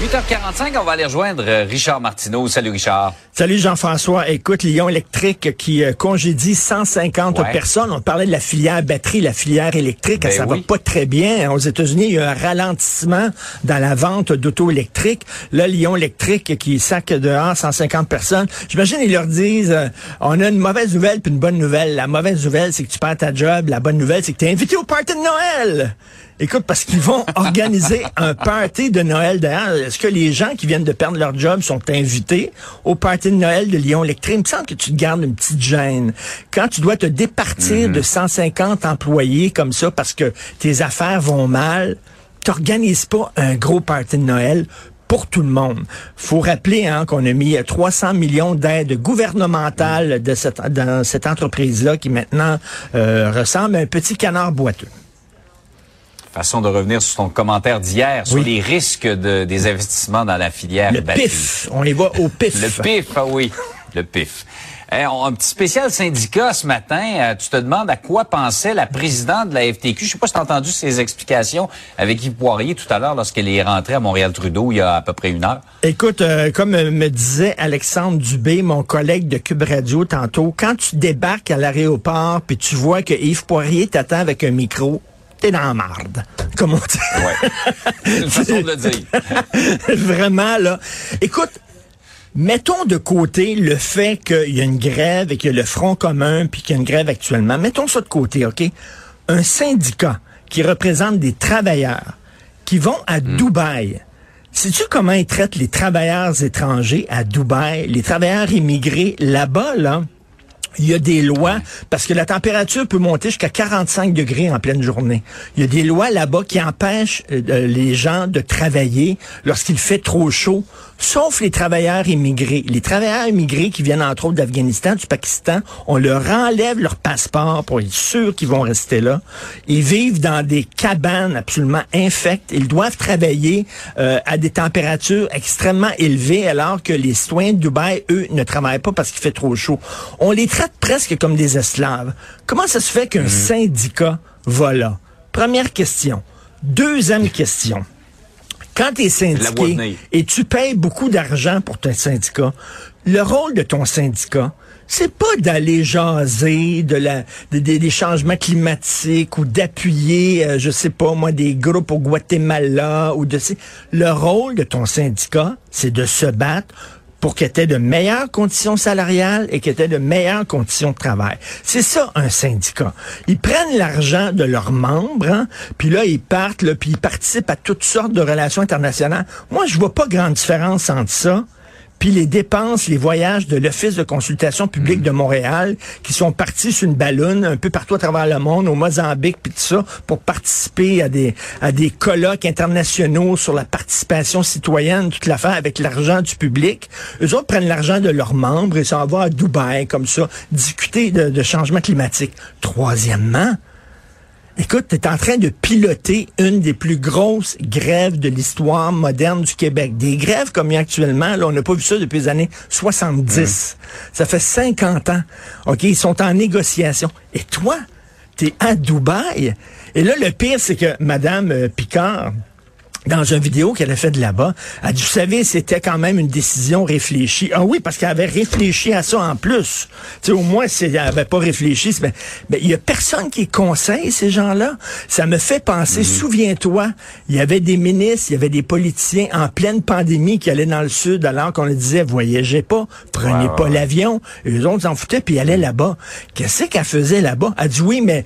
8h45, on va aller rejoindre euh, Richard Martineau. Salut Richard. Salut Jean-François. Écoute, Lyon électrique qui euh, congédie 150 Ouais. personnes. On parlait de la filière batterie, la filière électrique. Ben ça oui. va pas très bien. Aux États-Unis, il y a un ralentissement dans la vente d'auto électriques. Là, Lyon électrique qui sac dehors 150 personnes. J'imagine ils leur disent, euh, on a une mauvaise nouvelle puis une bonne nouvelle. La mauvaise nouvelle, c'est que tu perds ta job. La bonne nouvelle, c'est que tu es invité au party de Noël. Écoute, parce qu'ils vont organiser un party de Noël d'ailleurs. Est-ce que les gens qui viennent de perdre leur job sont invités au party de Noël de Lyon Électrique? Il me semble que tu te gardes une petite gêne. Quand tu dois te départir de 150 employés comme ça parce que tes affaires vont mal, t'organises pas un gros party de Noël pour tout le monde. faut rappeler hein, qu'on a mis 300 millions d'aides gouvernementales de cette, dans cette entreprise-là qui maintenant euh, ressemble à un petit canard boiteux. Façon de revenir sur ton commentaire d'hier sur Oui. les risques de- des investissements dans la filière Le pif, on y va au pif. Le pif, ah oui, le pif. Eh, on- un petit spécial syndicat ce matin. Euh, tu te demandes à quoi pensait la présidente de la FTQ. Je sais pas si tu as entendu ses explications avec Yves Poirier tout à l'heure lorsqu'elle est rentrée à Montréal-Trudeau il y a à peu près une heure. Écoute, euh, comme euh, me disait Alexandre Dubé, mon collègue de Cube Radio tantôt, quand tu débarques à l'aéroport puis tu vois que Yves Poirier t'attend avec un micro, t'es dans la marde. Comme on dit. Ouais. C'est une façon de le dire. Vraiment, là. Écoute, mettons de côté le fait qu'il y a une grève et qu'il y a le Front commun puis qu'il y a une grève actuellement. Mettons ça de côté, OK? Un syndicat qui représente des travailleurs qui vont à Dubaï. Sais-tu comment ils traitent les travailleurs étrangers à Dubaï, les travailleurs immigrés là-bas, là? Il y a des lois, parce que la température peut monter jusqu'à 45 degrés en pleine journée. Il y a des lois là-bas qui empêchent euh, les gens de travailler lorsqu'il fait trop chaud, sauf les travailleurs immigrés. Les travailleurs immigrés qui viennent entre autres d'Afghanistan, du Pakistan, on leur enlève leur passeport pour être sûr qu'ils vont rester là. Ils vivent dans des cabanes absolument infectes. Ils doivent travailler euh, à des températures extrêmement élevées alors que les citoyens de Dubaï, eux, ne travaillent pas parce qu'il fait trop chaud. On les traite presque comme des esclaves. Comment ça se fait qu'un syndicat va là? Première question. Deuxième question. Quand tu es syndiqué et tu payes beaucoup d'argent pour ton syndicat, le rôle de ton syndicat, c'est pas d'aller jaser de la de- des- des changements climatiques ou d'appuyer, euh, je sais pas moi, des groupes au Guatemala ou de le rôle de ton syndicat, c'est de se battre pour que tu aies de meilleures conditions salariales et que tu aies de meilleures conditions de travail. C'est ça, un syndicat. Ils prennent l'argent de leurs membres, hein, puis là, ils partent, là, puis ils participent à toutes sortes de relations internationales. Moi, je vois pas grande différence entre ça puis les dépenses, les voyages de l'Office de consultation publique de Montréal, qui sont partis sur une ballonne un peu partout à travers le monde, au Mozambique, puis tout ça, pour participer à des, à des colloques internationaux sur la participation citoyenne, toute l'affaire avec l'argent du public. Eux autres prennent l'argent de leurs membres et s'en vont à Dubaï, comme ça, discuter de, de changement climatique. Troisièmement, Écoute, tu es en train de piloter une des plus grosses grèves de l'histoire moderne du Québec. Des grèves comme il y a actuellement, là, on n'a pas vu ça depuis les années 70. Ça fait 50 ans. OK, ils sont en négociation. Et toi, tu es à Dubaï. Et là, le pire, c'est que Madame euh, Picard, dans une vidéo qu'elle a fait de là-bas, elle dit, vous savez, c'était quand même une décision réfléchie. Ah oui, parce qu'elle avait réfléchi à ça en plus. Tu sais, au moins, si elle n'avait pas réfléchi, c'est- ben, ben, il y a personne qui conseille ces gens-là. Ça me fait penser, souviens-toi, il y avait des ministres, il y avait des politiciens en pleine pandémie qui allaient dans le sud alors qu'on leur disait, voyagez pas, prenez pas l'avion. Et eux autres s'en foutaient, puis ils allaient là-bas. Qu'est-ce qu'elle faisait là-bas? Elle dit, oui, mais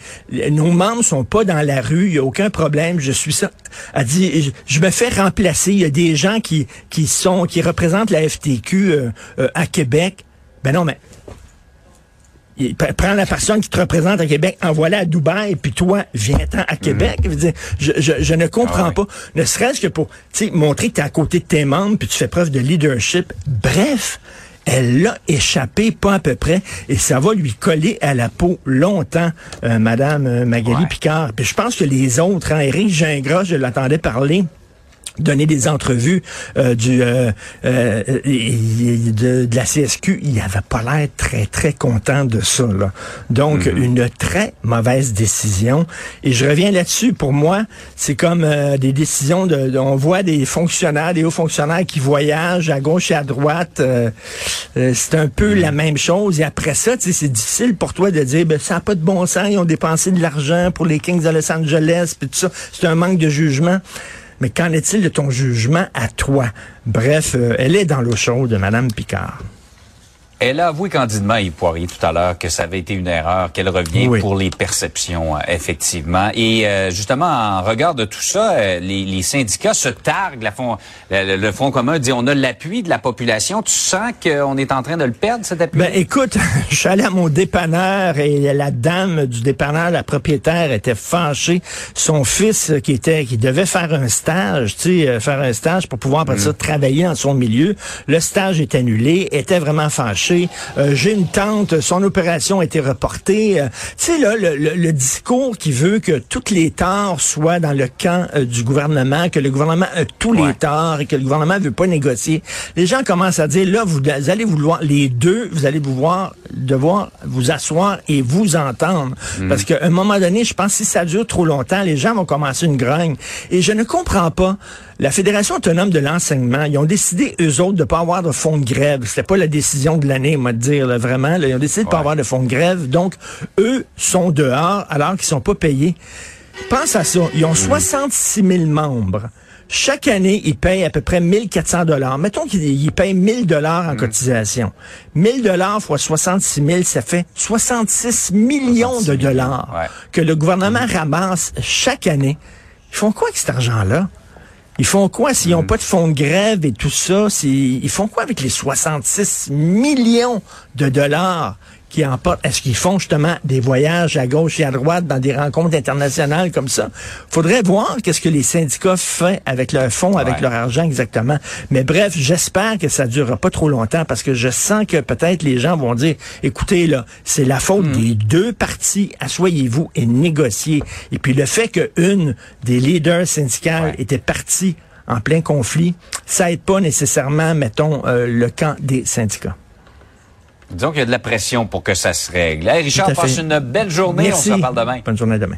nos membres sont pas dans la rue, il n'y a aucun problème, je suis ça. Elle dit, je, je me fais remplacer, il y a des gens qui, qui sont, qui représentent la FTQ euh, euh, à Québec. Ben non, mais il- prends la personne qui te représente à Québec, envoie-la à Dubaï, puis toi, viens-t'en à Québec. Je, veux dire, je, je, je ne comprends Ah ouais. pas. Ne serait-ce que pour montrer que tu es à côté de tes membres, puis tu fais preuve de leadership. Bref, elle l'a échappé, pas à peu près, et ça va lui coller à la peau longtemps, euh, Madame euh, Magali Ouais. Picard. Puis je pense que les autres, hein, Éric Gingras, je l'entendais parler donner des entrevues euh, du euh, euh, de, de, la CSQ, il avait pas l'air très très content de ça. Là. Donc Mhm. une très mauvaise décision. Et je reviens là-dessus. Pour moi, c'est comme euh, des décisions de, de- on voit des fonctionnaires, des hauts fonctionnaires qui voyagent à gauche et à droite. euh, euh, c'est un peu la même chose. Et après ça, tu sais, c'est difficile pour toi de dire, ben ça n'a pas de bon sens. Ils ont dépensé de l'argent pour les Kings de Los Angeles, puis tout ça. C'est un manque de jugement. Mais qu'en est-il de ton jugement à toi? Bref, euh, elle est dans l'eau chaude, Madame Picard. Elle a avoué candidement à Yves Poirier tout à l'heure que ça avait été une erreur, qu'elle revient Oui. pour les perceptions, euh, effectivement. Et euh, justement, en regard de tout ça, euh, les, les syndicats se targuent. La fond, le, le Front commun dit on a l'appui de la population. Tu sens qu'on est en train de le perdre, cet appui? Ben écoute, je suis allé à mon dépanneur et la dame du dépanneur, la propriétaire, était fâchée. Son fils euh, qui était, qui devait faire un stage, tu sais, faire un stage pour pouvoir après ça travailler en son milieu. Le stage est annulé, était vraiment fâché. Euh, J'ai une tante, son opération a été reportée. Euh, tu sais là, le, le- le discours qui veut que toutes les torts soient dans le camp euh, du gouvernement, que le gouvernement a tous les torts et que le gouvernement veut pas négocier. Les gens commencent à dire là, vous, vous allez vouloir les deux, vous allez pouvoir devoir vous asseoir et vous entendre. Parce qu'à un moment donné, je pense que si ça dure trop longtemps, les gens vont commencer une grogne. Et je ne comprends pas. La Fédération autonome de l'enseignement, ils ont décidé, eux autres, de pas avoir de fonds de grève. C'était pas la décision de l'année, moi, de dire, là, vraiment. là. ils ont décidé de pas Ouais. avoir de fonds de grève. Donc, eux sont dehors alors qu'ils sont pas payés. Pense à ça. Ils ont 66 000 membres. Chaque année, ils payent à peu près 1400 dollars. Mettons qu'ils ils payent 1000 dollars en cotisation. 1000 dollars fois 66 000, ça fait 66 millions 66 de dollars ouais. que le gouvernement ramasse chaque année. Ils font quoi avec cet argent-là? Ils font quoi s'ils n'ont pas de fonds de grève et tout ça? Ils font quoi avec les 66 millions de dollars qui emportent? Est-ce qu'ils font justement des voyages à gauche et à droite dans des rencontres internationales comme ça? Faudrait voir qu'est-ce que les syndicats font avec leurs fonds, avec Ouais. leur argent exactement. Mais bref, j'espère que ça durera pas trop longtemps parce que je sens que peut-être les gens vont dire, écoutez là, c'est la faute des deux parties, asseyez-vous et négociez. Et puis le fait qu'une des leaders syndicales Ouais. était partie en plein conflit, ça aide pas nécessairement, mettons, euh, le camp des syndicats. Disons qu'il y a de la pression pour que ça se règle. Hey, Richard, passe une belle journée. Merci. On se reparle demain. Bonne journée demain.